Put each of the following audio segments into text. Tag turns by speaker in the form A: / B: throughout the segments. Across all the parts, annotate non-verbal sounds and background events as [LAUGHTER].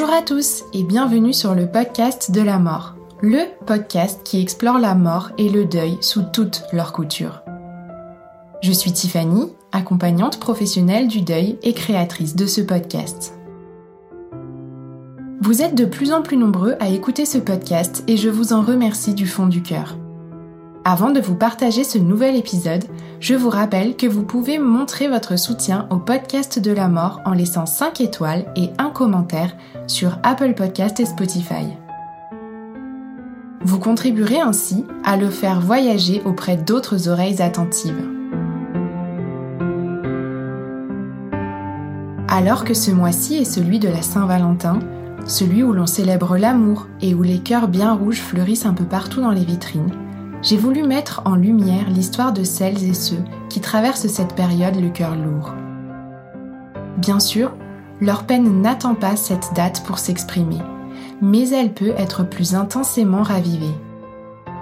A: Bonjour à tous et bienvenue sur le podcast de la mort, le podcast qui explore la mort et le deuil sous toutes leurs coutures. Je suis Tiffany, accompagnante professionnelle du deuil et créatrice de ce podcast. Vous êtes de plus en plus nombreux à écouter ce podcast et je vous en remercie du fond du cœur. Avant de vous partager ce nouvel épisode, je vous rappelle que vous pouvez montrer votre soutien au podcast de la mort en laissant 5 étoiles et un commentaire sur Apple Podcast et Spotify. Vous contribuerez ainsi à le faire voyager auprès d'autres oreilles attentives. Alors que ce mois-ci est celui de la Saint-Valentin, celui où l'on célèbre l'amour et où les cœurs bien rouges fleurissent un peu partout dans les vitrines, j'ai voulu mettre en lumière l'histoire de celles et ceux qui traversent cette période le cœur lourd. Bien sûr, leur peine n'attend pas cette date pour s'exprimer, mais elle peut être plus intensément ravivée.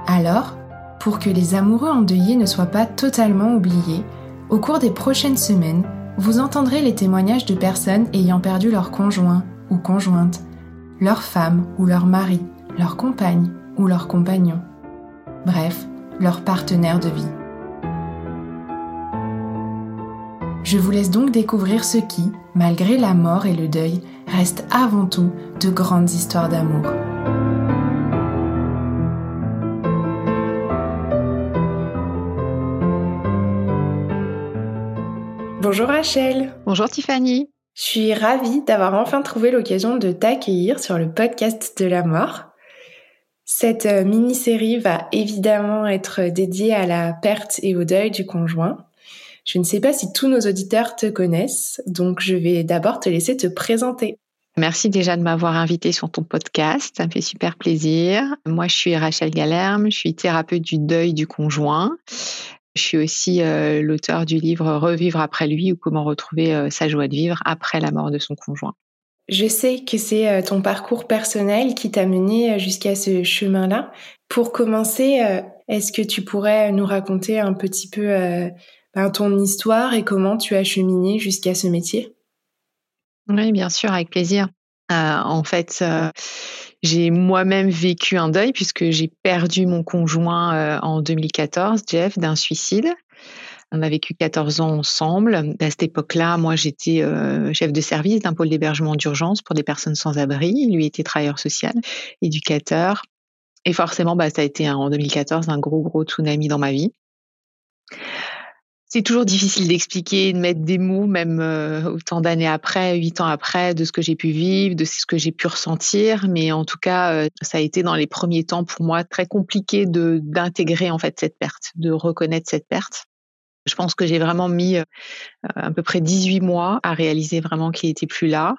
A: Alors, pour que les amoureux endeuillés ne soient pas totalement oubliés, au cours des prochaines semaines, vous entendrez les témoignages de personnes ayant perdu leur conjoint ou conjointe, leur femme ou leur mari, leur compagne ou leur compagnon bref, leur partenaire de vie. Je vous laisse donc découvrir ce qui, malgré la mort et le deuil, reste avant tout de grandes histoires d'amour. Bonjour Rachel.
B: Bonjour Tiffany.
A: Je suis ravie d'avoir enfin trouvé l'occasion de t'accueillir sur le podcast de la mort. Cette euh, mini-série va évidemment être dédiée à la perte et au deuil du conjoint. Je ne sais pas si tous nos auditeurs te connaissent, donc je vais d'abord te laisser te présenter.
B: Merci déjà de m'avoir invité sur ton podcast, ça me fait super plaisir. Moi, je suis Rachel Galerme, je suis thérapeute du deuil du conjoint. Je suis aussi euh, l'auteur du livre Revivre après lui ou comment retrouver euh, sa joie de vivre après la mort de son conjoint.
A: Je sais que c'est euh, ton parcours personnel qui t'a mené euh, jusqu'à ce chemin-là. Pour commencer, euh, est-ce que tu pourrais nous raconter un petit peu ben, ton histoire et comment tu as cheminé jusqu'à ce métier?
B: Oui, bien sûr, avec plaisir. en fait, j'ai moi-même vécu un deuil puisque j'ai perdu mon conjoint en 2014, Jeff, d'un suicide. On a vécu 14 ans ensemble. À cette époque-là, moi, j'étais euh, chef de service d'un pôle d'hébergement d'urgence pour des personnes sans abri. Lui était travailleur social, éducateur. Et forcément, bah, ça a été en 2014 un gros, gros tsunami dans ma vie. C'est toujours difficile d'expliquer, de mettre des mots, même euh, autant d'années après, huit ans après, de ce que j'ai pu vivre, de ce que j'ai pu ressentir. Mais en tout cas, euh, ça a été dans les premiers temps pour moi très compliqué d'intégrer en fait cette perte, de reconnaître cette perte. Je pense que j'ai vraiment mis euh, à peu près 18 mois à réaliser vraiment qu'il n'était plus là,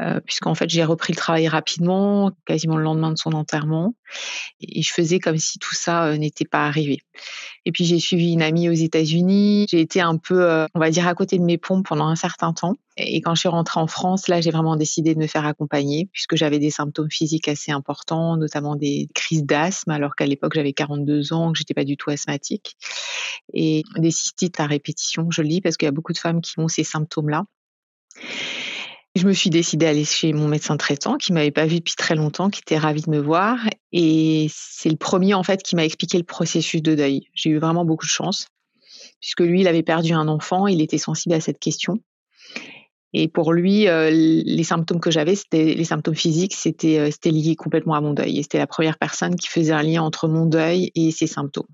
B: euh, puisqu'en fait j'ai repris le travail rapidement, quasiment le lendemain de son enterrement, et je faisais comme si tout ça euh, n'était pas arrivé. Et puis j'ai suivi une amie aux États-Unis, j'ai été un peu, on va dire, à côté de mes pompes pendant un certain temps. Et quand je suis rentrée en France, là, j'ai vraiment décidé de me faire accompagner puisque j'avais des symptômes physiques assez importants, notamment des crises d'asthme, alors qu'à l'époque j'avais 42 ans, que j'étais pas du tout asthmatique, et des cystites à répétition. Je le dis parce qu'il y a beaucoup de femmes qui ont ces symptômes-là. Je me suis décidée à aller chez mon médecin traitant qui m'avait pas vu depuis très longtemps, qui était ravi de me voir. Et c'est le premier, en fait, qui m'a expliqué le processus de deuil. J'ai eu vraiment beaucoup de chance puisque lui, il avait perdu un enfant, il était sensible à cette question. Et pour lui, les symptômes que j'avais, c'était les symptômes physiques, c'était c'était lié complètement à mon deuil. Et c'était la première personne qui faisait un lien entre mon deuil et ses symptômes.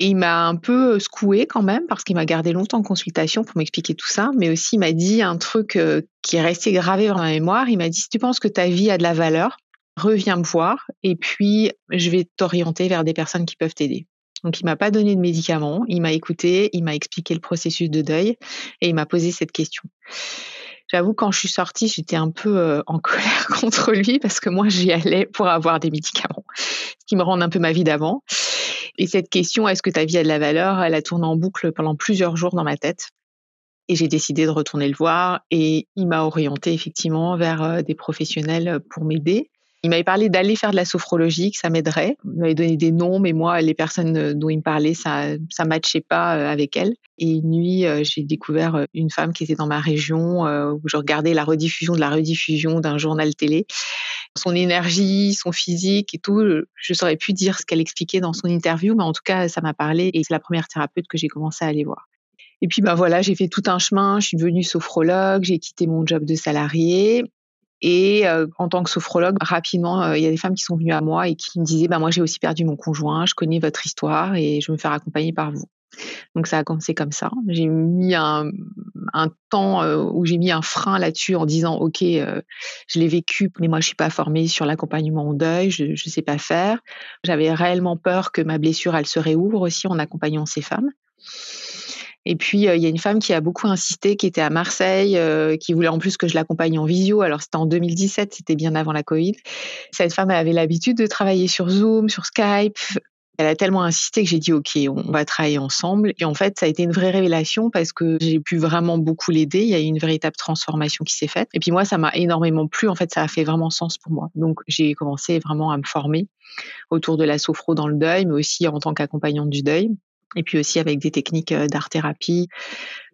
B: Et il m'a un peu secoué quand même parce qu'il m'a gardé longtemps en consultation pour m'expliquer tout ça, mais aussi il m'a dit un truc qui est resté gravé dans ma mémoire. Il m'a dit si tu penses que ta vie a de la valeur, reviens me voir et puis je vais t'orienter vers des personnes qui peuvent t'aider. Donc il m'a pas donné de médicaments, il m'a écouté, il m'a expliqué le processus de deuil et il m'a posé cette question. J'avoue quand je suis sortie, j'étais un peu en [LAUGHS] colère contre lui parce que moi j'y allais pour avoir des médicaments, ce qui me rend un peu ma vie d'avant. Et cette question, est-ce que ta vie a de la valeur, elle a tourné en boucle pendant plusieurs jours dans ma tête. Et j'ai décidé de retourner le voir et il m'a orienté effectivement vers des professionnels pour m'aider. Il m'avait parlé d'aller faire de la sophrologie, que ça m'aiderait. Il m'avait donné des noms, mais moi, les personnes euh, dont il me parlait, ça ça matchait pas euh, avec elles. Et une nuit, euh, j'ai découvert une femme qui était dans ma région, où je regardais la rediffusion de la rediffusion d'un journal télé. Son énergie, son physique et tout, je saurais plus dire ce qu'elle expliquait dans son interview, mais en tout cas, ça m'a parlé et c'est la première thérapeute que j'ai commencé à aller voir. Et puis bah voilà, j'ai fait tout un chemin, je suis devenue sophrologue, j'ai quitté mon job de salarié et euh, en tant que sophrologue, rapidement, euh, il y a des femmes qui sont venues à moi et qui me disaient bah, Moi, j'ai aussi perdu mon conjoint, je connais votre histoire et je veux me faire accompagner par vous. Donc, ça a commencé comme ça. J'ai mis un, temps euh, où j'ai mis un frein là-dessus en disant Ok, je l'ai vécu, mais moi, je suis pas formée sur l'accompagnement au deuil, je ne sais pas faire. J'avais réellement peur que ma blessure, elle se réouvre aussi en accompagnant ces femmes. Et puis, euh, il y a une femme qui a beaucoup insisté, qui était à Marseille, euh, qui voulait en plus que je l'accompagne en visio. Alors, c'était en 2017, c'était bien avant la Covid. Cette femme, avait l'habitude de travailler sur Zoom, sur Skype. Elle a tellement insisté que j'ai dit OK, on va travailler ensemble. Et en fait, ça a été une vraie révélation parce que j'ai pu vraiment beaucoup l'aider. Il y a eu une véritable transformation qui s'est faite. Et puis moi, ça m'a énormément plu. En fait, ça a fait vraiment sens pour moi. Donc j'ai commencé vraiment à me former autour de la sophro dans le deuil, mais aussi en tant qu'accompagnante du deuil et puis aussi avec des techniques euh, d'art-thérapie,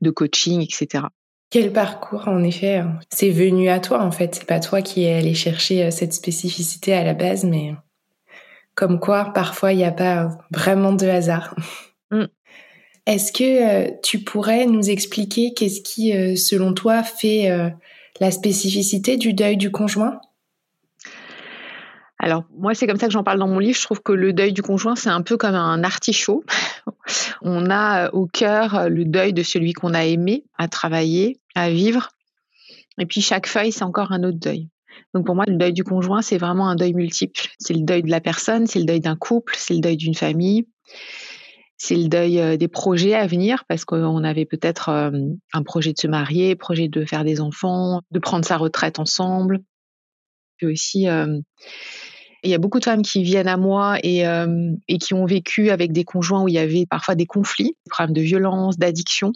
B: de coaching, etc.
A: Quel parcours, en effet. Hein. C'est venu à toi, en fait. C'est pas toi qui es allé chercher euh, cette spécificité à la base, mais comme quoi, parfois, il n'y a pas vraiment de hasard. Mm. Est-ce que euh, tu pourrais nous expliquer qu'est-ce qui, selon toi, fait la spécificité du deuil du conjoint?
B: Alors moi, c'est comme ça que j'en parle dans mon livre. Je trouve que le deuil du conjoint, c'est un peu comme un artichaut. [LAUGHS] on a euh, au cœur euh, le deuil de celui qu'on a aimé, à travailler, à vivre. Et puis chaque feuille, c'est encore un autre deuil. Donc pour moi, le deuil du conjoint, c'est vraiment un deuil multiple. C'est le deuil de la personne, c'est le deuil d'un couple, c'est le deuil d'une famille, c'est le deuil euh, des projets à venir parce qu'on avait peut-être un projet de se marier, projet de faire des enfants, de prendre sa retraite ensemble. Aussi, il y a beaucoup de femmes qui viennent à moi et, euh, qui ont vécu avec des conjoints où il y avait parfois des conflits, des problèmes de violence, d'addiction.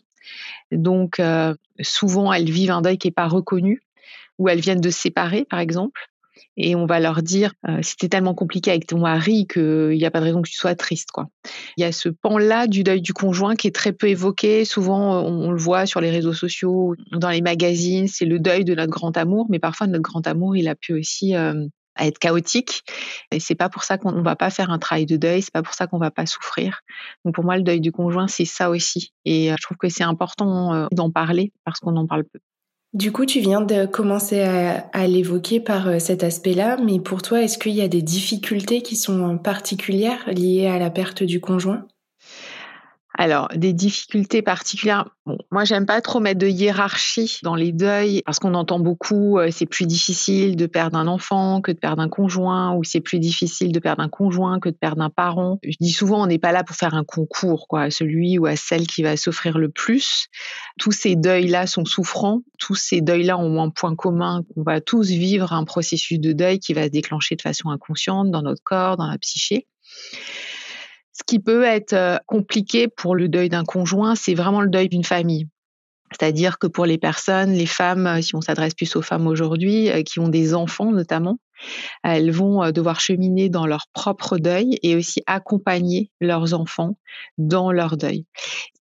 B: Donc, euh, souvent, elles vivent un deuil qui n'est pas reconnu, ou elles viennent de se séparer, par exemple. Et on va leur dire, euh, c'était tellement compliqué avec ton mari qu'il n'y a pas de raison que tu sois triste. Quoi. Il y a ce pan-là du deuil du conjoint qui est très peu évoqué. Souvent, on, le voit sur les réseaux sociaux, dans les magazines, c'est le deuil de notre grand amour. Mais parfois, notre grand amour, il a pu aussi à être chaotique. Et c'est pas pour ça qu'on va pas faire un travail de deuil, c'est pas pour ça qu'on va pas souffrir. Donc pour moi, le deuil du conjoint, c'est ça aussi. Et euh, je trouve que c'est important euh, d'en parler parce qu'on en parle peu.
A: Du coup, tu viens de commencer à, l'évoquer par euh, cet aspect-là, mais pour toi, est-ce qu'il y a des difficultés qui sont particulières liées à la perte du conjoint?
B: Alors, des difficultés particulières. Bon, moi, j'aime pas trop mettre de hiérarchie dans les deuils parce qu'on entend beaucoup, euh, c'est plus difficile de perdre un enfant que de perdre un conjoint, ou c'est plus difficile de perdre un conjoint que de perdre un parent. Je dis souvent, on n'est pas là pour faire un concours, quoi, à celui ou à celle qui va souffrir le plus. Tous ces deuils-là sont souffrants. Tous ces deuils-là ont un point commun. On va tous vivre un processus de deuil qui va se déclencher de façon inconsciente dans notre corps, dans la psyché. Ce qui peut être euh, compliqué pour le deuil d'un conjoint, c'est vraiment le deuil d'une famille. C'est-à-dire que pour les personnes, les femmes, euh, si on s'adresse plus aux femmes aujourd'hui, euh, qui ont des enfants notamment, elles vont devoir cheminer dans leur propre deuil et aussi accompagner leurs enfants dans leur deuil.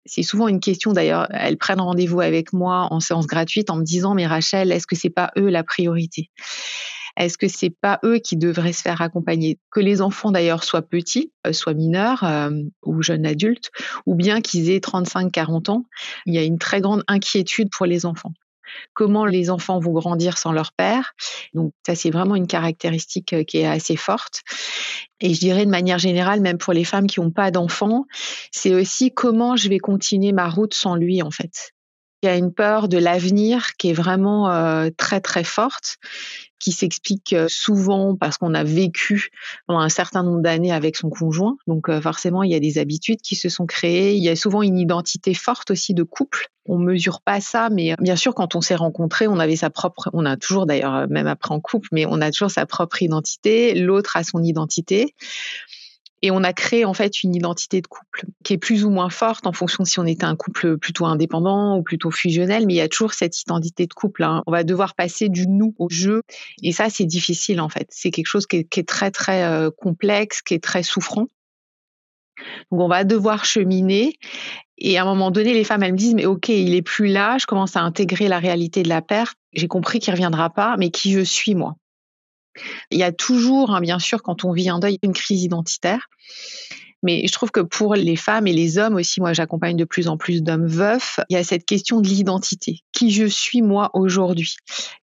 B: C'est souvent une question d'ailleurs, elles prennent rendez-vous avec moi en séance gratuite en me disant mais Rachel, est-ce que c'est pas eux la priorité? Est-ce que c'est pas eux qui devraient se faire accompagner? Que les enfants d'ailleurs soient petits, euh, soient mineurs euh, ou jeunes adultes, ou bien qu'ils aient 35-40 ans, il y a une très grande inquiétude pour les enfants. comment les enfants vont grandir sans leur père? Donc ça, c'est vraiment une caractéristique qui est assez forte. Et je dirais de manière générale, même pour les femmes qui n'ont pas d'enfants, c'est aussi comment je vais continuer ma route sans lui, en fait. Il y a une peur de l'avenir qui est vraiment euh, très très forte, qui s'explique euh, souvent parce qu'on a vécu pendant un certain nombre d'années avec son conjoint. Donc euh, forcément, il y a des habitudes qui se sont créées. Il y a souvent une identité forte aussi de couple. On mesure pas ça, mais bien sûr, quand on s'est rencontrés, on avait sa propre, on a toujours d'ailleurs, même après en couple, mais on a toujours sa propre identité. L'autre a son identité. Et on a créé en fait une identité de couple qui est plus ou moins forte en fonction si on était un couple plutôt indépendant ou plutôt fusionnel, mais il y a toujours cette identité de couple. Hein. On va devoir passer du nous au jeu, et ça c'est difficile en fait. C'est quelque chose qui est, très très euh, complexe, qui est très souffrant. Donc on va devoir cheminer. Et à un moment donné, les femmes, elles me disent, mais ok, il est plus là, je commence à intégrer la réalité de la perte. J'ai compris qu'il reviendra pas, mais qui je suis moi? Il y a toujours, hein, bien sûr, quand on vit un deuil, une crise identitaire. Mais je trouve que pour les femmes et les hommes aussi, moi j'accompagne de plus en plus d'hommes veufs, il y a cette question de l'identité. Qui je suis moi aujourd'hui?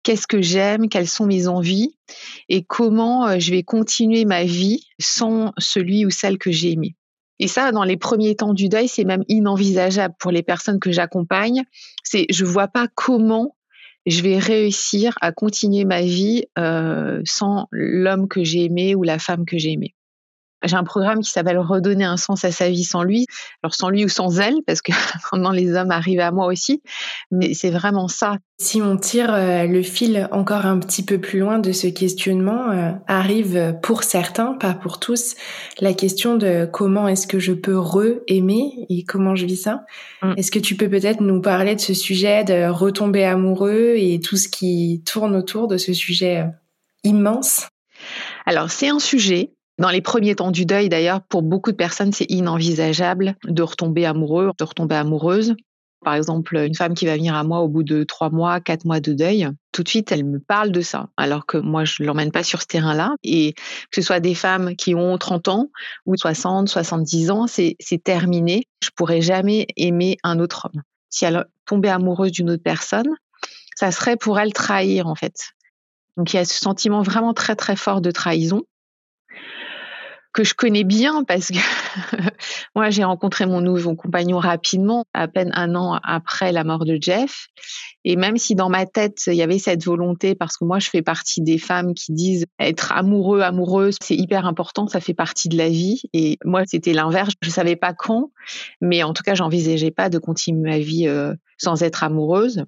B: Qu'est-ce que j'aime? Quelles sont mes envies? Et comment euh, je vais continuer ma vie sans celui ou celle que j'ai aimé? Et ça, dans les premiers temps du deuil, c'est même inenvisageable pour les personnes que j'accompagne. C'est, je vois pas comment je vais réussir à continuer ma vie euh, sans l'homme que j'ai aimé ou la femme que j'ai aimée. J'ai un programme qui s'appelle Redonner un sens à sa vie sans lui. Alors sans lui ou sans elle, parce que [LAUGHS] maintenant les hommes arrivent à moi aussi. Mais c'est vraiment ça.
A: Si on tire euh, le fil encore un petit peu plus loin de ce questionnement, euh, arrive pour certains, pas pour tous, la question de comment est-ce que je peux re-aimer et comment je vis ça. Mm. Est-ce que tu peux peut-être nous parler de ce sujet de retomber amoureux et tout ce qui tourne autour de ce sujet euh, immense?
B: Alors, c'est un sujet dans les premiers temps du deuil, d'ailleurs, pour beaucoup de personnes, c'est inenvisageable de retomber amoureux, de retomber amoureuse. Par exemple, une femme qui va venir à moi au bout de trois mois, quatre mois de deuil, tout de suite, elle me parle de ça, alors que moi, je ne l'emmène pas sur ce terrain-là. Et que ce soit des femmes qui ont 30 ans ou 60, 70 ans, c'est terminé. Je pourrais jamais aimer un autre homme. Si elle tombait amoureuse d'une autre personne, ça serait pour elle trahir, en fait. Donc, il y a ce sentiment vraiment très, très fort de trahison que je connais bien parce que [LAUGHS] moi j'ai rencontré mon nouveau compagnon rapidement, à peine un an après la mort de Jeff. Et même si dans ma tête il y avait cette volonté, parce que moi je fais partie des femmes qui disent être amoureux, amoureuse, c'est hyper important, ça fait partie de la vie. Et moi c'était l'inverse, je savais pas quand, mais en tout cas j'envisageais pas de continuer ma vie euh, sans être amoureuse.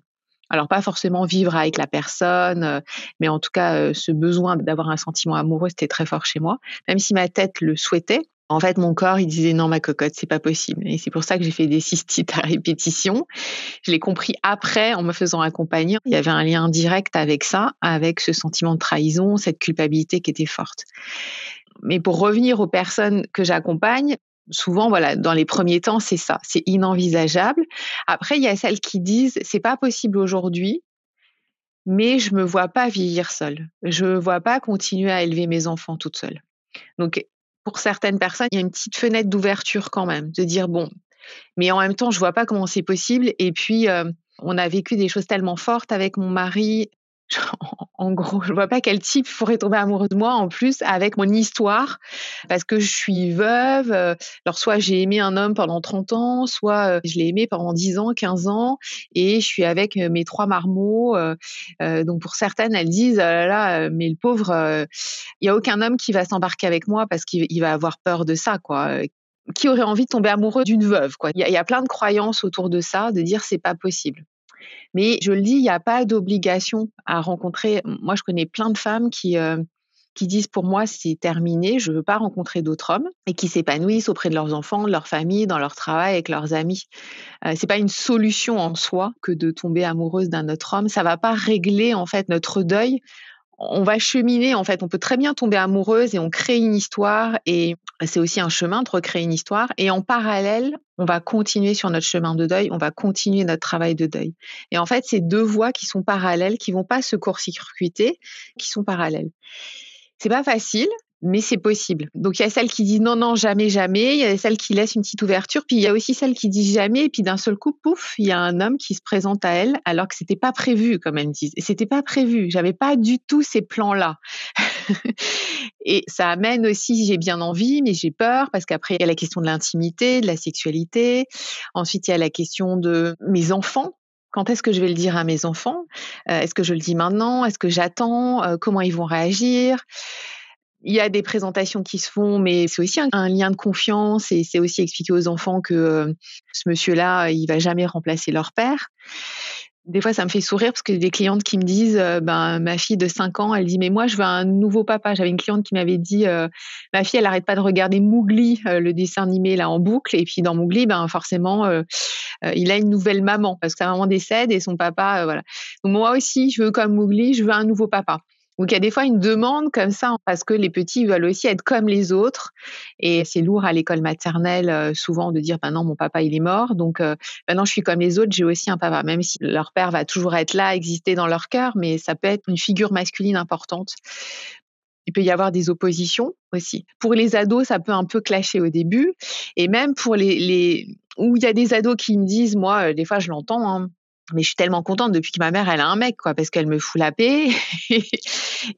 B: Alors pas forcément vivre avec la personne, euh, mais en tout cas euh, ce besoin d'avoir un sentiment amoureux c'était très fort chez moi, même si ma tête le souhaitait. En fait, mon corps, il disait non, ma cocotte, c'est pas possible. Et c'est pour ça que j'ai fait des cystites à répétition. Je l'ai compris après, en me faisant accompagner. Il y avait un lien direct avec ça, avec ce sentiment de trahison, cette culpabilité qui était forte. Mais pour revenir aux personnes que j'accompagne, souvent, voilà, dans les premiers temps, c'est ça, c'est inenvisageable. Après, il y a celles qui disent, c'est pas possible aujourd'hui, mais je me vois pas vieillir seule. Je me vois pas continuer à élever mes enfants toute seule. Donc, pour certaines personnes, il y a une petite fenêtre d'ouverture quand même, de dire bon, mais en même temps, je vois pas comment c'est possible. Et puis, euh, on a vécu des choses tellement fortes avec mon mari [LAUGHS] en gros, je vois pas quel type pourrait tomber amoureux de moi en plus avec mon histoire parce que je suis veuve. Euh, alors soit j'ai aimé un homme pendant 30 ans, soit euh, je l'ai aimé pendant 10 ans, 15 ans et je suis avec euh, mes trois marmots. donc pour certaines, elles disent ah là là, mais le pauvre, il y a aucun homme qui va s'embarquer avec moi parce qu'il va avoir peur de ça quoi qui aurait envie de tomber amoureux d'une veuve quoi? Il y, y, a plein de croyances autour de ça, de dire c'est pas possible. Mais je le dis, il n'y a pas d'obligation à rencontrer. Moi, je connais plein de femmes qui, euh, qui disent pour moi c'est terminé, je ne veux pas rencontrer d'autres hommes et qui s'épanouissent auprès de leurs enfants, de leur famille, dans leur travail, avec leurs amis. Euh, c'est pas une solution en soi que de tomber amoureuse d'un autre homme. Ça va pas régler en fait notre deuil on va cheminer en fait. On peut très bien tomber amoureuse et on crée une histoire et c'est aussi un chemin de recréer une histoire. Et en parallèle, on va continuer sur notre chemin de deuil, on va continuer notre travail de deuil. Et en fait, c'est deux voies qui sont parallèles, qui vont pas se court-circuiter, qui sont parallèles. C'est pas facile mais c'est possible. Donc il y a celles qui disent non, non, jamais, jamais. Il y a celles qui laissent une petite ouverture. Puis il y a aussi celles qui disent jamais. Et puis d'un seul coup, pouf, il y a un homme qui se présente à elle alors que c'était pas prévu, comme elles me. Et c'était pas prévu. J'avais pas du tout ces plans-là. [LAUGHS] et ça amène aussi, j'ai bien envie, mais j'ai peur parce qu'après il y a la question de l'intimité, de la sexualité. Ensuite il y a la question de mes enfants quand est-ce que je vais le dire à mes enfants? Euh, Est-ce que je le dis maintenant? Est-ce que j'attends? Euh, Comment ils vont réagir? Il y a des présentations qui se font, mais c'est aussi un, lien de confiance et c'est aussi expliquer aux enfants que euh, ce monsieur-là, il va jamais remplacer leur père. Des fois, ça me fait sourire parce que des clientes qui me disent, euh, ben ma fille de 5 ans, elle dit mais moi je veux un nouveau papa. J'avais une cliente qui m'avait dit, euh, ma fille elle arrête pas de regarder Mowgli, le dessin animé là en boucle, et puis dans Mowgli, ben forcément il a une nouvelle maman parce que sa maman décède et son papa, voilà. Donc moi aussi, je veux comme Mowgli, je veux un nouveau papa. Donc il y a des fois une demande comme ça parce que les petits veulent aussi être comme les autres et c'est lourd à l'école maternelle euh, souvent de dire ben non mon papa il est mort donc euh, maintenant je suis comme les autres j'ai aussi un papa même si leur père va toujours être là exister dans leur cœur mais ça peut être une figure masculine importante. Il peut y avoir des oppositions aussi. Pour les ados, ça peut un peu clasher au début. Et même pour les, les où il y a des ados qui me disent, moi, euh, des fois je l'entends, hein, mais je suis tellement contente depuis que ma mère elle a un mec quoi parce qu'elle me fout la paix. [LAUGHS]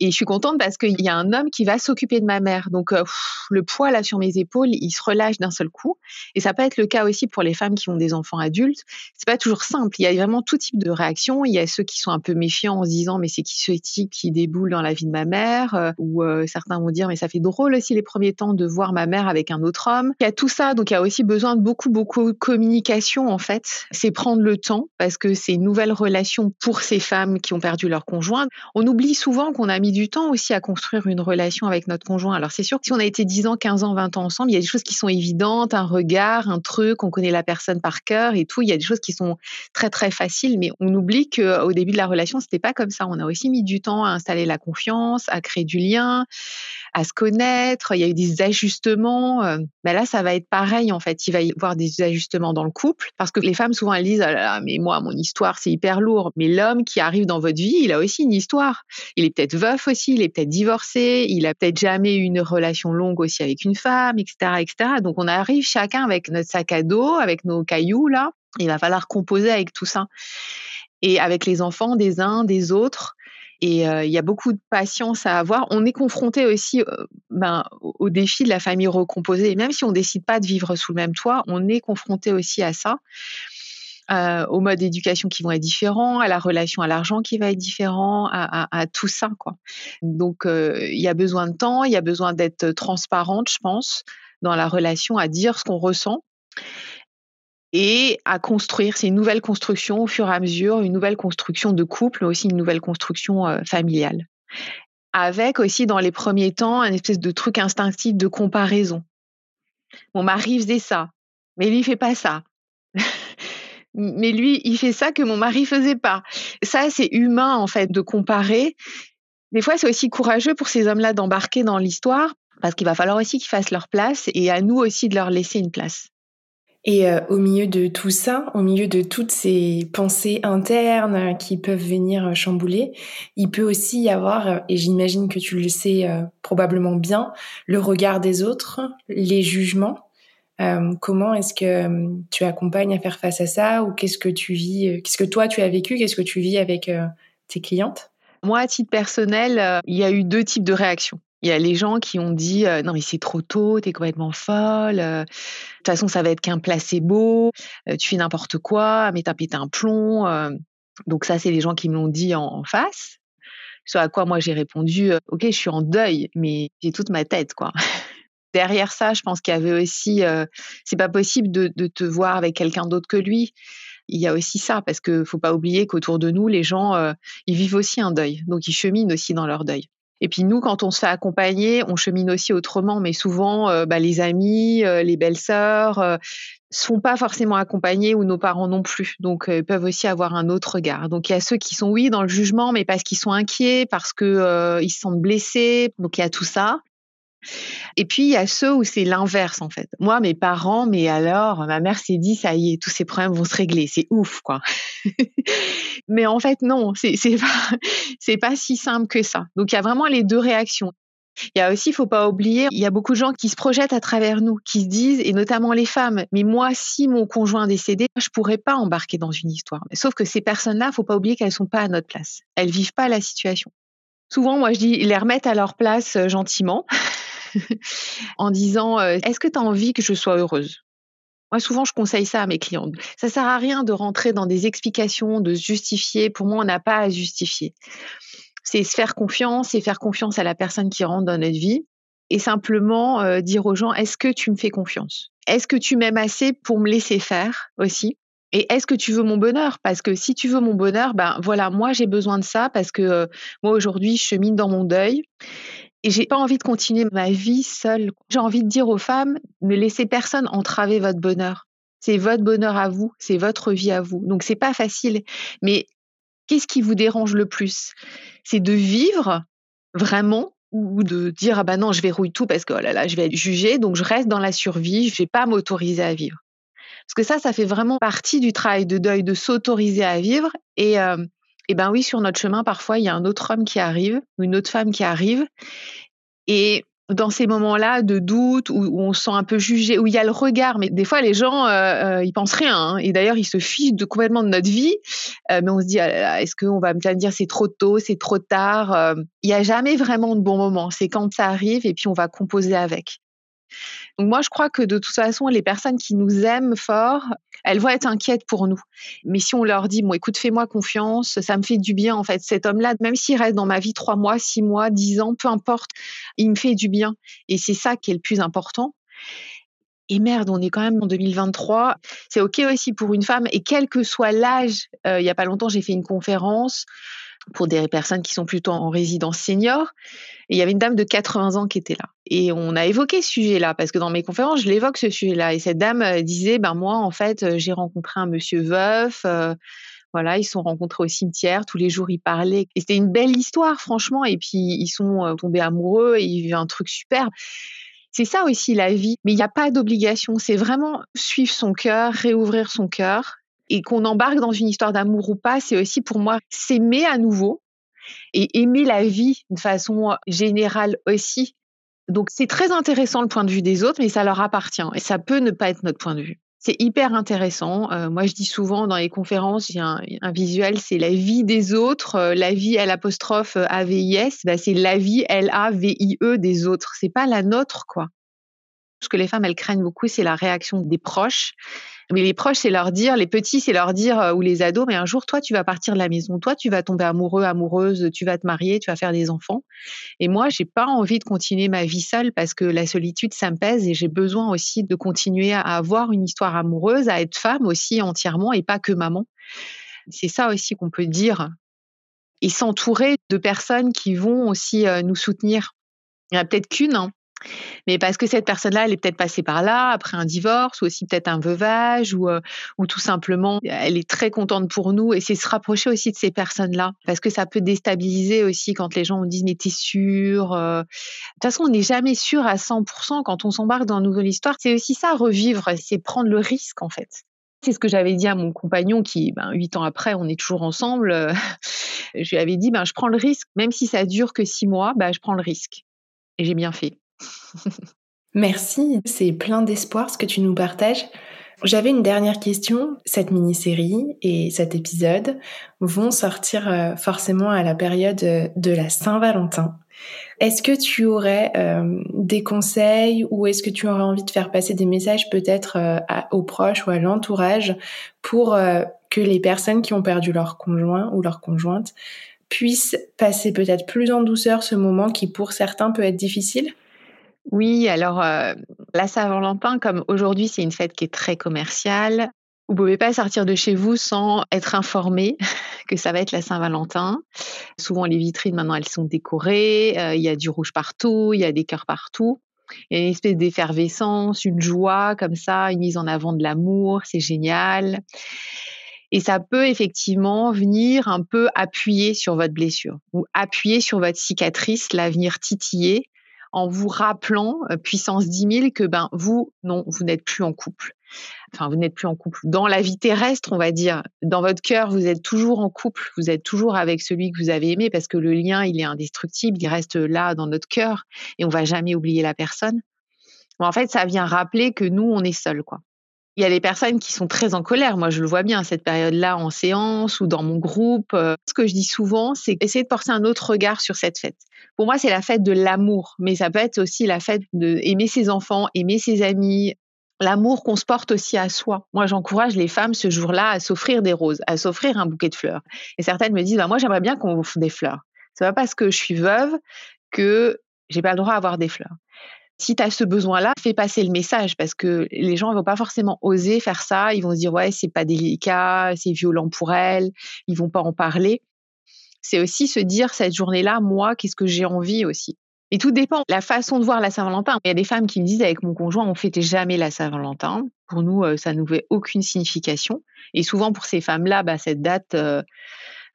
B: Et je suis contente parce qu'il y a un homme qui va s'occuper de ma mère. Donc euh, le poids là sur mes épaules il se relâche d'un seul coup. Et ça peut être le cas aussi pour les femmes qui ont des enfants adultes. C'est pas toujours simple. Il y a vraiment tout type de réactions. Il y a ceux qui sont un peu méfiants en se disant mais c'est qui ce type qui déboule dans la vie de ma mère euh, ou euh, certains vont dire mais ça fait drôle aussi les premiers temps de voir ma mère avec un autre homme. Il y a tout ça. Donc il y a aussi besoin de beaucoup beaucoup de communication en fait. C'est prendre le temps parce que c'est une nouvelle relation pour ces femmes qui ont perdu leur conjoint. On oublie souvent qu'on a mis du temps aussi à construire une relation avec notre conjoint. Alors c'est sûr que si on a été 10 ans, 15 ans, 20 ans ensemble, il y a des choses qui sont évidentes, un regard, un truc, on connaît la personne par cœur et tout. Il y a des choses qui sont très très faciles, mais on oublie qu'au début de la relation, c'était pas comme ça. On a aussi mis du temps à installer la confiance, à créer du lien, à se connaître. Il y a eu des ajustements. Euh, ben là, ça va être pareil en fait. Il va y avoir des ajustements dans le couple parce que les femmes souvent elles disent ah mais moi mon histoire c'est hyper lourd. Mais l'homme qui arrive dans votre vie, il a aussi une histoire. Il est peut-être veuf aussi, il est peut-être divorcé, il a peut-être jamais eu une relation longue aussi avec une femme, etc., etc. Donc on arrive chacun avec notre sac à dos, avec nos cailloux là. Il va falloir composer avec tout ça. Et avec les enfants des uns, des autres, et euh, il y a beaucoup de patience à avoir. On est confronté aussi euh, ben, au défi de la famille recomposée. Et même si on décide pas de vivre sous le même toit, on est confronté aussi à ça. Euh, aux modes d'éducation qui vont être différents, à la relation à l'argent qui va être différent, à, tout ça. Donc, il y a besoin de temps, il y a besoin d'être transparente, je pense, dans la relation, à dire ce qu'on ressent et à construire. C'est une nouvelle construction au fur et à mesure, une nouvelle construction de couple, mais aussi une nouvelle construction euh, familiale. Avec aussi dans les premiers temps un espèce de truc instinctif de comparaison. Mon mari faisait ça, mais lui il fait pas ça. [LAUGHS] mais lui il fait ça que mon mari faisait pas. Ça c'est humain en fait de comparer. Des fois c'est aussi courageux pour ces hommes-là d'embarquer dans l'histoire parce qu'il va falloir aussi qu'ils fassent leur place et à nous aussi de leur laisser une place.
A: Et euh, au milieu de tout ça, au milieu de toutes ces pensées internes qui peuvent venir chambouler, il peut aussi y avoir, et j'imagine que tu le sais euh, probablement bien, le regard des autres, les jugements. Euh, comment est-ce que tu accompagnes à faire face à ça ou qu'est-ce que tu vis, qu'est-ce que toi tu as vécu, qu'est-ce que tu vis avec tes clientes?
B: Moi, à titre personnel, il y a eu deux types de réactions. Il y a les gens qui ont dit non mais c'est trop tôt, t'es complètement folle. de toute façon ça va être qu'un placebo. tu fais n'importe quoi, mais t'as pété un plomb. donc ça c'est les gens qui me l'ont dit en, face. Sur à quoi moi j'ai répondu ok je suis en deuil, mais j'ai toute ma tête quoi. [LAUGHS] Derrière ça, je pense qu'il y avait aussi c'est pas possible de, te voir avec quelqu'un d'autre que lui il y a aussi ça parce que faut pas oublier qu'autour de nous les gens ils vivent aussi un deuil donc ils cheminent aussi dans leur deuil et puis nous, quand on se fait accompagner, on chemine aussi autrement, mais souvent, euh, bah, les amis, euh, les belles-sœurs euh, sont pas forcément accompagnés ou nos parents non plus. Donc, ils peuvent aussi avoir un autre regard. Donc, il y a ceux qui sont, oui, dans le jugement, mais parce qu'ils sont inquiets, parce que ils se sentent blessés. Donc, il y a tout ça. Et puis, il y a ceux où c'est l'inverse, en fait. Moi, mes parents, mais alors, ma mère s'est dit, ça y est, tous ces problèmes vont se régler. C'est ouf, quoi. [LAUGHS] mais en fait, non, c'est, pas, [LAUGHS] pas si simple que ça. Donc, il y a vraiment les deux réactions. Il y a aussi, il faut pas oublier, il y a beaucoup de gens qui se projettent à travers nous, qui se disent, et notamment les femmes, mais moi, si mon conjoint décédé, je pourrais pas embarquer dans une histoire. Sauf que ces personnes-là, faut pas oublier qu'elles sont pas à notre place. Elles vivent pas la situation. Souvent, moi, je dis, les remettre à leur place euh, gentiment, [LAUGHS] [LAUGHS] en disant, euh, est-ce que tu as envie que je sois heureuse? Moi, souvent, je conseille ça à mes clientes. Ça sert à rien de rentrer dans des explications, de se justifier. Pour moi, on n'a pas à justifier. C'est se faire confiance et faire confiance à la personne qui rentre dans notre vie et simplement euh, dire aux gens est-ce que tu me fais confiance? Est-ce que tu m'aimes assez pour me laisser faire aussi? Et est-ce que tu veux mon bonheur? Parce que si tu veux mon bonheur, ben voilà, moi j'ai besoin de ça parce que euh, moi aujourd'hui je chemine dans mon deuil et j'ai pas envie de continuer ma vie seule. J'ai envie de dire aux femmes ne laissez personne entraver votre bonheur. C'est votre bonheur à vous, c'est votre vie à vous. Donc c'est pas facile, mais qu'est-ce qui vous dérange le plus? C'est de vivre vraiment ou de dire ah ben non je verrouille tout parce que oh là là je vais être jugée donc je reste dans la survie je vais pas m'autoriser à vivre? Parce que ça ça fait vraiment partie du travail de deuil de s'autoriser à vivre et euh, et ben oui sur notre chemin parfois il y a un autre homme qui arrive une autre femme qui arrive. Et dans ces moments-là de doute où, on se sent un peu jugé, où il y a le regard, mais des fois les gens euh, euh ils pensent rien, hein, et d'ailleurs ils se fichent de, complètement de notre vie, euh, mais on se dit ah est-ce qu'on va me dire c'est trop tôt, c'est trop tard euh, Il n'y a jamais vraiment de bon moment, c'est quand ça arrive et puis on va composer avec. Donc moi, je crois que de toute façon, les personnes qui nous aiment fort, elles vont être inquiètes pour nous. Mais si on leur dit, bon, écoute, fais-moi confiance, ça me fait du bien, en fait, cet homme-là, même s'il reste dans ma vie trois mois, six mois, dix ans, peu importe, il me fait du bien. Et c'est ça qui est le plus important. Et merde, on est quand même en 2023. C'est OK aussi pour une femme. Et quel que soit l'âge, euh, il y a pas longtemps, j'ai fait une conférence pour des personnes qui sont plutôt en résidence senior. Et il y avait une dame de 80 ans qui était là. Et on a évoqué ce sujet-là, parce que dans mes conférences, je l'évoque ce sujet-là. Et cette dame euh, disait, ben moi, en fait, euh, j'ai rencontré un monsieur veuf. Euh, voilà, ils sont rencontrés au cimetière, tous les jours ils parlaient. Et c'était une belle histoire, franchement. Et puis ils sont tombés amoureux et ils vivent un truc super. C'est ça aussi la vie, mais il n'y a pas d'obligation. C'est vraiment suivre son cœur, réouvrir son cœur et qu'on embarque dans une histoire d'amour ou pas, c'est aussi pour moi s'aimer à nouveau et aimer la vie de façon générale aussi. Donc c'est très intéressant le point de vue des autres, mais ça leur appartient et ça peut ne pas être notre point de vue. C'est hyper intéressant. Euh, moi, je dis souvent dans les conférences, y a un, visuel, c'est la vie des autres. Euh, la vie, L apostrophe A-V-I-S, bah, c'est la vie L-A-V-I-E des autres. C'est pas la nôtre, quoi. Ce que les femmes, elles craignent beaucoup, c'est la réaction des proches. Mais les proches, c'est leur dire, les petits, c'est leur dire, euh, ou les ados, mais un jour, toi, tu vas partir de la maison, toi, tu vas tomber amoureux, amoureuse, tu vas te marier, tu vas faire des enfants. Et moi, j'ai pas envie de continuer ma vie seule parce que la solitude, ça me pèse et j'ai besoin aussi de continuer à avoir une histoire amoureuse, à être femme aussi entièrement et pas que maman. C'est ça aussi qu'on peut dire. Et s'entourer de personnes qui vont aussi euh, nous soutenir. Il n'y en a peut-être qu'une, hein, mais parce que cette personne-là, elle est peut-être passée par là après un divorce ou aussi peut-être un veuvage ou, euh, ou tout simplement, elle est très contente pour nous et c'est se rapprocher aussi de ces personnes-là parce que ça peut déstabiliser aussi quand les gens nous disent mais t'es sûr euh. De toute façon, on n'est jamais sûr à 100% quand on s'embarque dans une nouvelle histoire. C'est aussi ça, revivre, c'est prendre le risque en fait. C'est ce que j'avais dit à mon compagnon qui, ben, huit ans après, on est toujours ensemble. je lui avais dit, ben, je prends le risque, même si ça dure que six mois, ben, je prends le risque. Et j'ai bien fait. [LAUGHS]
A: Merci, c'est plein d'espoir ce que tu nous partages. J'avais une dernière question. Cette mini-série et cet épisode vont sortir euh, forcément à la période euh, de la Saint-Valentin. Est-ce que tu aurais euh, des conseils ou est-ce que tu aurais envie de faire passer des messages peut-être aux proches ou à l'entourage pour que les personnes qui ont perdu leur conjoint ou leur conjointe puissent passer peut-être plus en douceur ce moment qui pour certains peut être difficile?
B: Oui, alors euh, la Saint-Valentin, comme aujourd'hui c'est une fête qui est très commerciale, vous pouvez pas sortir de chez vous sans être informé [LAUGHS] que ça va être la Saint-Valentin. Souvent les vitrines maintenant elles sont décorées, euh, il y a du rouge partout, il y a des cœurs partout. Il y a une espèce d'effervescence, une joie comme ça, une mise en avant de l'amour, c'est génial. Et ça peut effectivement venir un peu appuyer sur votre blessure ou appuyer sur votre cicatrice, la venir titiller en vous rappelant, euh, puissance 10 000, que ben, vous, non, vous n'êtes plus en couple. Enfin, vous n'êtes plus en couple. Dans la vie terrestre, on va dire, dans votre cœur, vous êtes toujours en couple, vous êtes toujours avec celui que vous avez aimé parce que le lien, il est indestructible, il reste là dans notre cœur et on va jamais oublier la personne. en fait, ça vient rappeler que nous, on est seuls, quoi. Il y a des personnes qui sont très en colère. Moi, je le vois bien cette période-là en séance ou dans mon groupe. Euh, ce que je dis souvent, c'est essayer de porter un autre regard sur cette fête. Pour moi, c'est la fête de l'amour, mais ça peut être aussi la fête de aimer ses enfants, aimer ses amis, l'amour qu'on se porte aussi à soi. Moi, j'encourage les femmes ce jour-là à s'offrir des roses, à s'offrir un bouquet de fleurs. Et certaines me disent, bah, moi, j'aimerais bien qu'on offre des fleurs. C'est pas parce que je suis veuve que j'ai pas le droit d'avoir des fleurs si tu as ce besoin-là, fais passer le message parce que les gens ne vont pas forcément oser faire ça. Ils vont se dire ouais, c'est pas délicat, c'est violent pour elles, ils vont pas en parler. C'est aussi se dire cette journée-là, moi, qu'est-ce que j'ai envie aussi. Et tout dépend la façon de voir la Saint-Valentin. Il y a des femmes qui me disent avec mon conjoint, on fêtait jamais la Saint-Valentin. Pour nous, euh, ça n'avait aucune signification. Et souvent pour ces femmes-là, bah, cette date, euh,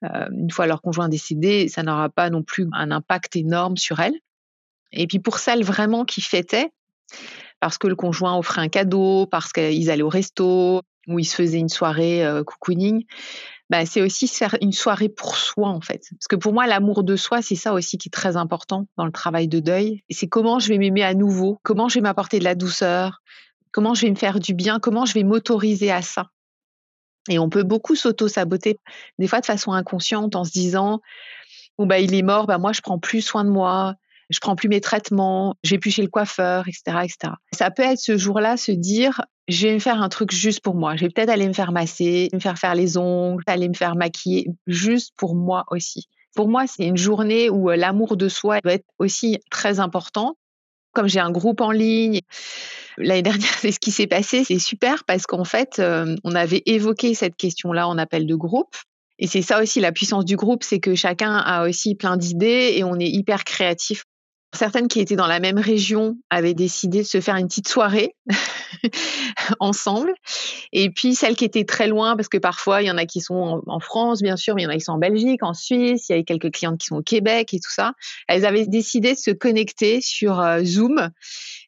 B: euh, une fois leur conjoint décédé, ça n'aura pas non plus un impact énorme sur elles. Et puis pour celles vraiment qui fêtaient, parce que le conjoint offrait un cadeau, parce qu'ils allaient au resto, ou ils se faisaient une soirée euh, cocooning, bah, c'est aussi faire une soirée pour soi en fait. Parce que pour moi, l'amour de soi, c'est ça aussi qui est très important dans le travail de deuil. C'est comment je vais m'aimer à nouveau, comment je vais m'apporter de la douceur, comment je vais me faire du bien, comment je vais m'autoriser à ça. Et on peut beaucoup s'auto-saboter, des fois de façon inconsciente, en se disant, bah il est mort, bah moi je prends plus soin de moi, je prends plus mes traitements, je vais plus chez le coiffeur, etc., etc. Ça peut être ce jour-là se dire, je vais me faire un truc juste pour moi. Je vais peut-être aller me faire masser, me faire faire les ongles, aller me faire maquiller, juste pour moi aussi. Pour moi, c'est une journée où euh, l'amour de soi doit être aussi très important. Comme j'ai un groupe en ligne, l'année [LAUGHS] dernière, c'est ce qui s'est passé. C'est super parce qu'en fait, euh, on avait évoqué cette question-là en appel de groupe. Et c'est ça aussi la puissance du groupe, c'est que chacun a aussi plein d'idées et on est hyper créatif certaines qui étaient dans la même région avaient décidé de se faire une petite soirée [LAUGHS] ensemble. Et puis celles qui étaient très loin, parce que parfois il y en a qui sont en, France, bien sûr, mais il y en a qui sont en Belgique, en Suisse, il y a quelques clientes qui sont au Québec et tout ça. Elles avaient décidé de se connecter sur euh, Zoom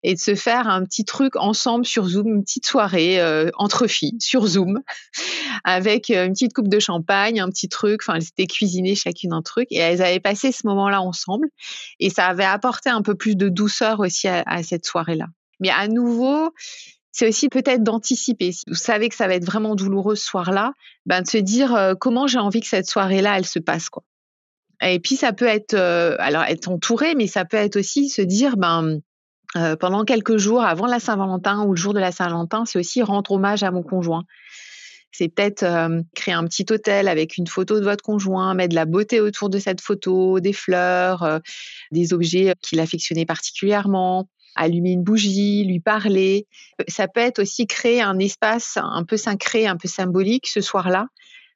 B: et de se faire un petit truc ensemble sur Zoom, une petite soirée euh, entre filles sur Zoom, [LAUGHS] avec euh, une petite coupe de champagne, un petit truc. Enfin, elles étaient cuisinées chacune un truc et elles avaient passé ce moment-là ensemble et ça avait apporté un peu plus de douceur aussi à, cette soirée-là. Mais à nouveau, c'est aussi peut-être d'anticiper. Si vous savez que ça va être vraiment douloureux ce soir-là, ben de se dire euh, comment j'ai envie que cette soirée-là, elle se passe quoi. Et puis ça peut être alors être entouré, mais ça peut être aussi se dire ben euh, pendant quelques jours avant la Saint-Valentin ou le jour de la Saint-Valentin, c'est aussi rendre hommage à mon conjoint. C'est peut-être euh, créer un petit hôtel avec une photo de votre conjoint, mettre de la beauté autour de cette photo, des fleurs, euh, des objets qu'il affectionnait particulièrement, allumer une bougie, lui parler. Ça peut être aussi créer un espace un peu sacré, un peu symbolique ce soir-là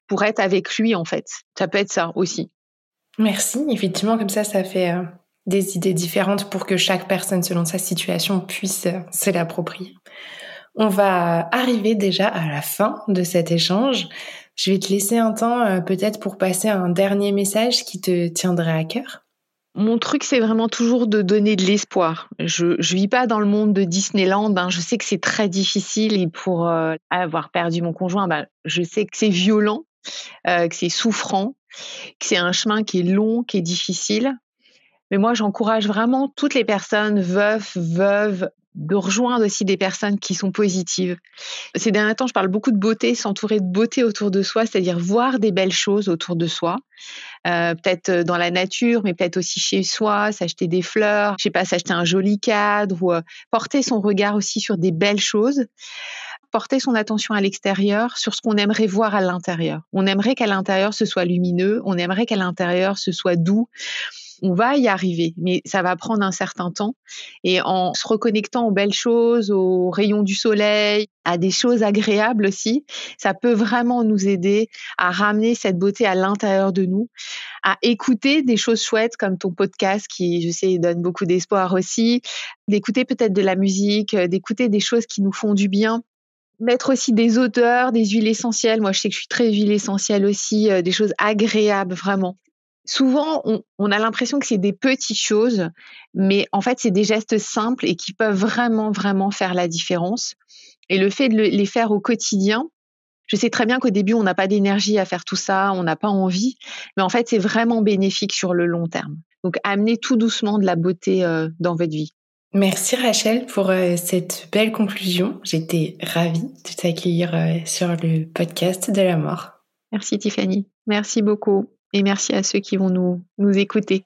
B: pour être avec lui en fait. Ça peut être ça aussi.
A: Merci. Effectivement, comme ça, ça fait des idées différentes pour que chaque personne, selon sa situation, puisse euh, se l'approprier. On va arriver déjà à la fin de cet échange. Je vais te laisser un temps euh, peut-être pour passer un dernier message qui te tiendrait à cœur.
B: Mon truc, c'est vraiment toujours de donner de l'espoir. Je ne vis pas dans le monde de Disneyland. Hein. Je sais que c'est très difficile et pour euh, avoir perdu mon conjoint, bah, je sais que c'est violent, que c'est souffrant, que c'est un chemin qui est long, qui est difficile. Mais moi, j'encourage vraiment toutes les personnes veuves, veuves, de rejoindre aussi des personnes qui sont positives. Ces derniers temps, je parle beaucoup de beauté, s'entourer de beauté autour de soi, c'est-à-dire voir des belles choses autour de soi, euh, peut-être dans la nature, mais peut-être aussi chez soi, s'acheter des fleurs, je sais pas, s'acheter un joli cadre ou euh, porter son regard aussi sur des belles choses porter son attention à l'extérieur sur ce qu'on aimerait voir à l'intérieur. On aimerait qu'à l'intérieur ce soit lumineux, on aimerait qu'à l'intérieur ce soit doux, on va y arriver, mais ça va prendre un certain temps. Et en se reconnectant aux belles choses, aux rayons du soleil, à des choses agréables aussi, ça peut vraiment nous aider à ramener cette beauté à l'intérieur de nous, à écouter des choses chouettes comme ton podcast qui, je sais, donne beaucoup d'espoir aussi, d'écouter peut-être de la musique, d'écouter des choses qui nous font du bien mettre aussi des odeurs, des huiles essentielles. Moi, je sais que je suis très huile essentielle aussi, euh, des choses agréables vraiment souvent, on, a l'impression que c'est des petites choses, mais en fait, c'est des gestes simples et qui peuvent vraiment, vraiment faire la différence. Et le fait de les faire au quotidien, je sais très bien qu'au début, on n'a pas d'énergie à faire tout ça, on n'a pas envie, mais en fait, c'est vraiment bénéfique sur le long terme. Donc, amenez tout doucement de la beauté euh, dans votre vie.
A: Merci Rachel pour euh, cette belle conclusion. J'étais ravie de t'accueillir euh, sur le podcast de la mort.
B: Merci Tiffany. Merci beaucoup. Et merci à ceux qui vont nous, nous écouter.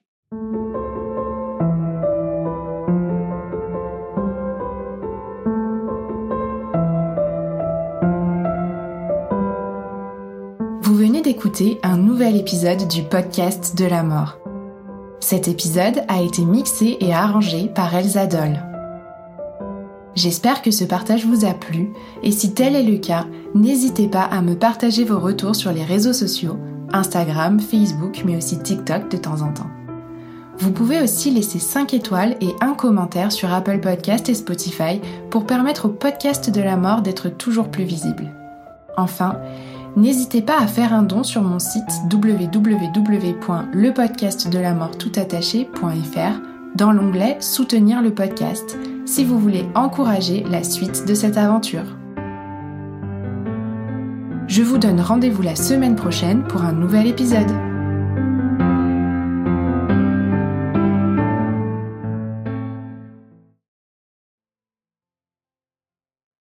A: Vous venez d'écouter un nouvel épisode du podcast de la mort. Cet épisode a été mixé et arrangé par Elsa Doll. J'espère que ce partage vous a plu et si tel est le cas, n'hésitez pas à me partager vos retours sur les réseaux sociaux, Instagram, Facebook, mais aussi TikTok de temps en temps. Vous pouvez aussi laisser 5 étoiles et un commentaire sur Apple Podcast et Spotify pour permettre au podcast de la mort d'être toujours plus visible. Enfin, n'hésitez pas à faire un don sur mon site www.lepodcastdelamortoutattaché.fr dans l'onglet Soutenir le podcast si vous voulez encourager la suite de cette aventure. Je vous donne rendez-vous la semaine prochaine pour un nouvel épisode.